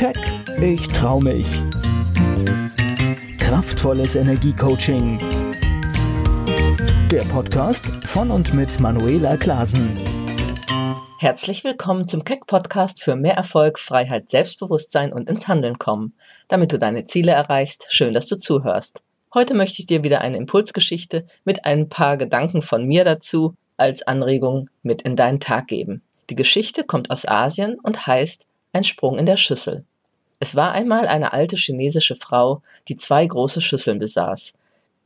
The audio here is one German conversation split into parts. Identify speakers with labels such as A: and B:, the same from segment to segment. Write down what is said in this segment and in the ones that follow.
A: Keck, ich trau mich. Kraftvolles Energiecoaching. Der Podcast von und mit Manuela Klasen.
B: Herzlich willkommen zum Keck Podcast für mehr Erfolg, Freiheit, Selbstbewusstsein und ins Handeln kommen. Damit du deine Ziele erreichst, schön, dass du zuhörst. Heute möchte ich dir wieder eine Impulsgeschichte mit ein paar Gedanken von mir dazu als Anregung mit in deinen Tag geben. Die Geschichte kommt aus Asien und heißt Ein Sprung in der Schüssel. Es war einmal eine alte chinesische Frau, die zwei große Schüsseln besaß.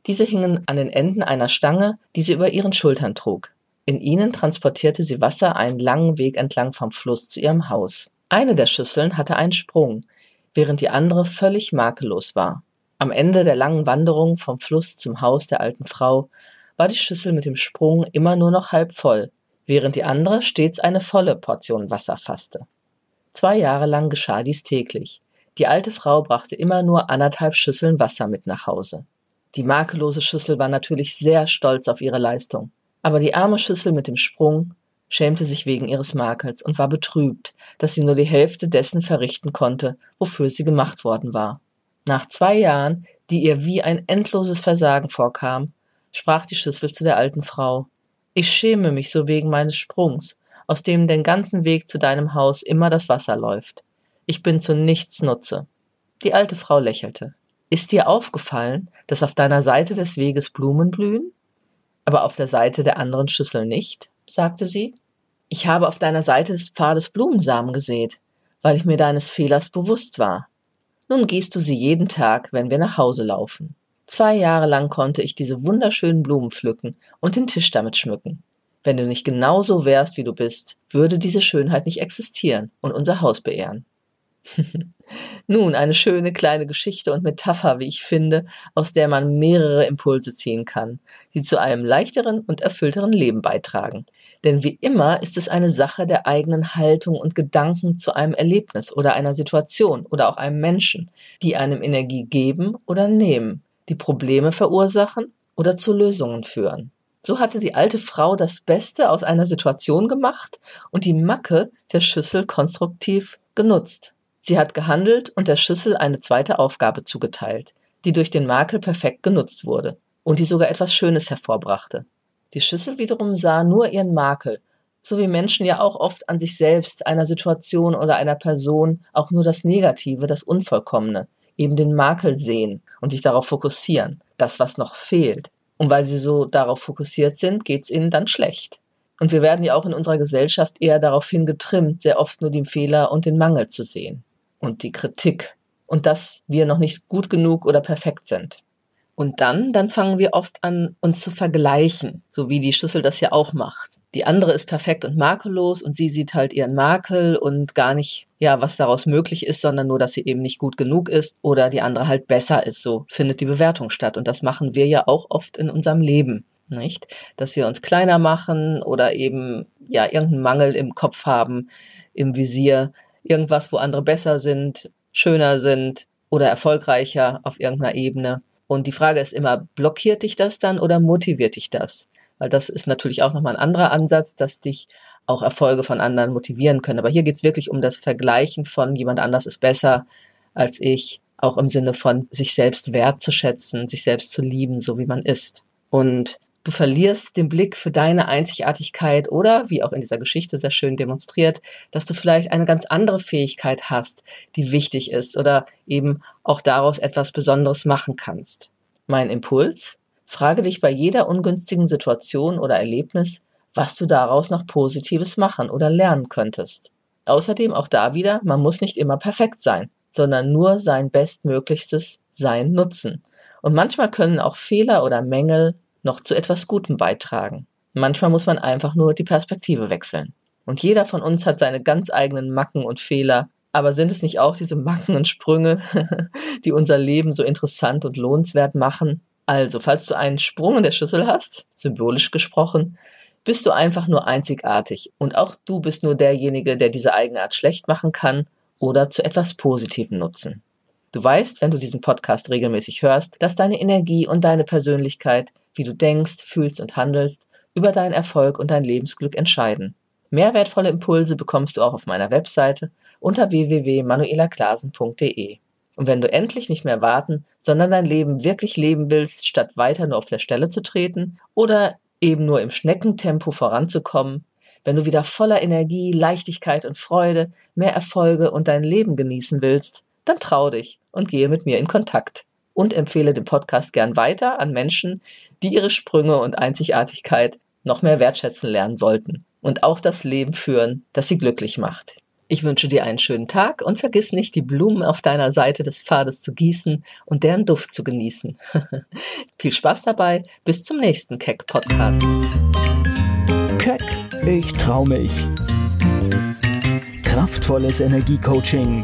B: Diese hingen an den Enden einer Stange, die sie über ihren Schultern trug. In ihnen transportierte sie Wasser einen langen Weg entlang vom Fluss zu ihrem Haus. Eine der Schüsseln hatte einen Sprung, während die andere völlig makellos war. Am Ende der langen Wanderung vom Fluss zum Haus der alten Frau war die Schüssel mit dem Sprung immer nur noch halb voll, während die andere stets eine volle Portion Wasser fasste. Zwei Jahre lang geschah dies täglich. Die alte Frau brachte immer nur anderthalb Schüsseln Wasser mit nach Hause. Die makellose Schüssel war natürlich sehr stolz auf ihre Leistung. Aber die arme Schüssel mit dem Sprung schämte sich wegen ihres Makels und war betrübt, dass sie nur die Hälfte dessen verrichten konnte, wofür sie gemacht worden war. Nach zwei Jahren, die ihr wie ein endloses Versagen vorkam, sprach die Schüssel zu der alten Frau. Ich schäme mich so wegen meines Sprungs, aus dem den ganzen Weg zu deinem Haus immer das Wasser läuft. Ich bin zu nichts Nutze. Die alte Frau lächelte. Ist dir aufgefallen, dass auf deiner Seite des Weges Blumen blühen? Aber auf der Seite der anderen Schüssel nicht? sagte sie. Ich habe auf deiner Seite des Pfades Blumensamen gesät, weil ich mir deines Fehlers bewusst war. Nun gehst du sie jeden Tag, wenn wir nach Hause laufen. Zwei Jahre lang konnte ich diese wunderschönen Blumen pflücken und den Tisch damit schmücken. Wenn du nicht genauso wärst, wie du bist, würde diese Schönheit nicht existieren und unser Haus beehren. Nun, eine schöne kleine Geschichte und Metapher, wie ich finde, aus der man mehrere Impulse ziehen kann, die zu einem leichteren und erfüllteren Leben beitragen. Denn wie immer ist es eine Sache der eigenen Haltung und Gedanken zu einem Erlebnis oder einer Situation oder auch einem Menschen, die einem Energie geben oder nehmen die Probleme verursachen oder zu Lösungen führen. So hatte die alte Frau das Beste aus einer Situation gemacht und die Macke der Schüssel konstruktiv genutzt. Sie hat gehandelt und der Schüssel eine zweite Aufgabe zugeteilt, die durch den Makel perfekt genutzt wurde und die sogar etwas Schönes hervorbrachte. Die Schüssel wiederum sah nur ihren Makel, so wie Menschen ja auch oft an sich selbst, einer Situation oder einer Person auch nur das Negative, das Unvollkommene, eben den Makel sehen und sich darauf fokussieren, das, was noch fehlt. Und weil sie so darauf fokussiert sind, geht es ihnen dann schlecht. Und wir werden ja auch in unserer Gesellschaft eher daraufhin getrimmt, sehr oft nur den Fehler und den Mangel zu sehen und die Kritik und dass wir noch nicht gut genug oder perfekt sind. Und dann, dann fangen wir oft an, uns zu vergleichen, so wie die Schlüssel das ja auch macht. Die andere ist perfekt und makellos und sie sieht halt ihren Makel und gar nicht, ja, was daraus möglich ist, sondern nur, dass sie eben nicht gut genug ist oder die andere halt besser ist. So findet die Bewertung statt. Und das machen wir ja auch oft in unserem Leben, nicht? Dass wir uns kleiner machen oder eben, ja, irgendeinen Mangel im Kopf haben, im Visier, irgendwas, wo andere besser sind, schöner sind oder erfolgreicher auf irgendeiner Ebene. Und die Frage ist immer, blockiert dich das dann oder motiviert dich das? Weil das ist natürlich auch nochmal ein anderer Ansatz, dass dich auch Erfolge von anderen motivieren können. Aber hier geht es wirklich um das Vergleichen von jemand anders ist besser als ich, auch im Sinne von sich selbst wertzuschätzen, sich selbst zu lieben, so wie man ist. Und du verlierst den Blick für deine Einzigartigkeit oder, wie auch in dieser Geschichte sehr schön demonstriert, dass du vielleicht eine ganz andere Fähigkeit hast, die wichtig ist oder eben auch daraus etwas Besonderes machen kannst. Mein Impuls? Frage dich bei jeder ungünstigen Situation oder Erlebnis, was du daraus noch Positives machen oder lernen könntest. Außerdem auch da wieder, man muss nicht immer perfekt sein, sondern nur sein bestmöglichstes Sein nutzen. Und manchmal können auch Fehler oder Mängel noch zu etwas Gutem beitragen. Manchmal muss man einfach nur die Perspektive wechseln. Und jeder von uns hat seine ganz eigenen Macken und Fehler. Aber sind es nicht auch diese Macken und Sprünge, die unser Leben so interessant und lohnenswert machen? Also, falls du einen Sprung in der Schüssel hast, symbolisch gesprochen, bist du einfach nur einzigartig. Und auch du bist nur derjenige, der diese Eigenart schlecht machen kann oder zu etwas Positivem nutzen. Du weißt, wenn du diesen Podcast regelmäßig hörst, dass deine Energie und deine Persönlichkeit wie du denkst, fühlst und handelst, über deinen Erfolg und dein Lebensglück entscheiden. Mehr wertvolle Impulse bekommst du auch auf meiner Webseite unter www.manuelaklasen.de. Und wenn du endlich nicht mehr warten, sondern dein Leben wirklich leben willst, statt weiter nur auf der Stelle zu treten oder eben nur im Schneckentempo voranzukommen, wenn du wieder voller Energie, Leichtigkeit und Freude, mehr Erfolge und dein Leben genießen willst, dann trau dich und gehe mit mir in Kontakt und empfehle den Podcast gern weiter an Menschen, die ihre Sprünge und Einzigartigkeit noch mehr wertschätzen lernen sollten und auch das Leben führen, das sie glücklich macht. Ich wünsche dir einen schönen Tag und vergiss nicht, die Blumen auf deiner Seite des Pfades zu gießen und deren Duft zu genießen. Viel Spaß dabei, bis zum nächsten Keck-Podcast.
A: Keck, ich trau mich. Kraftvolles Energiecoaching.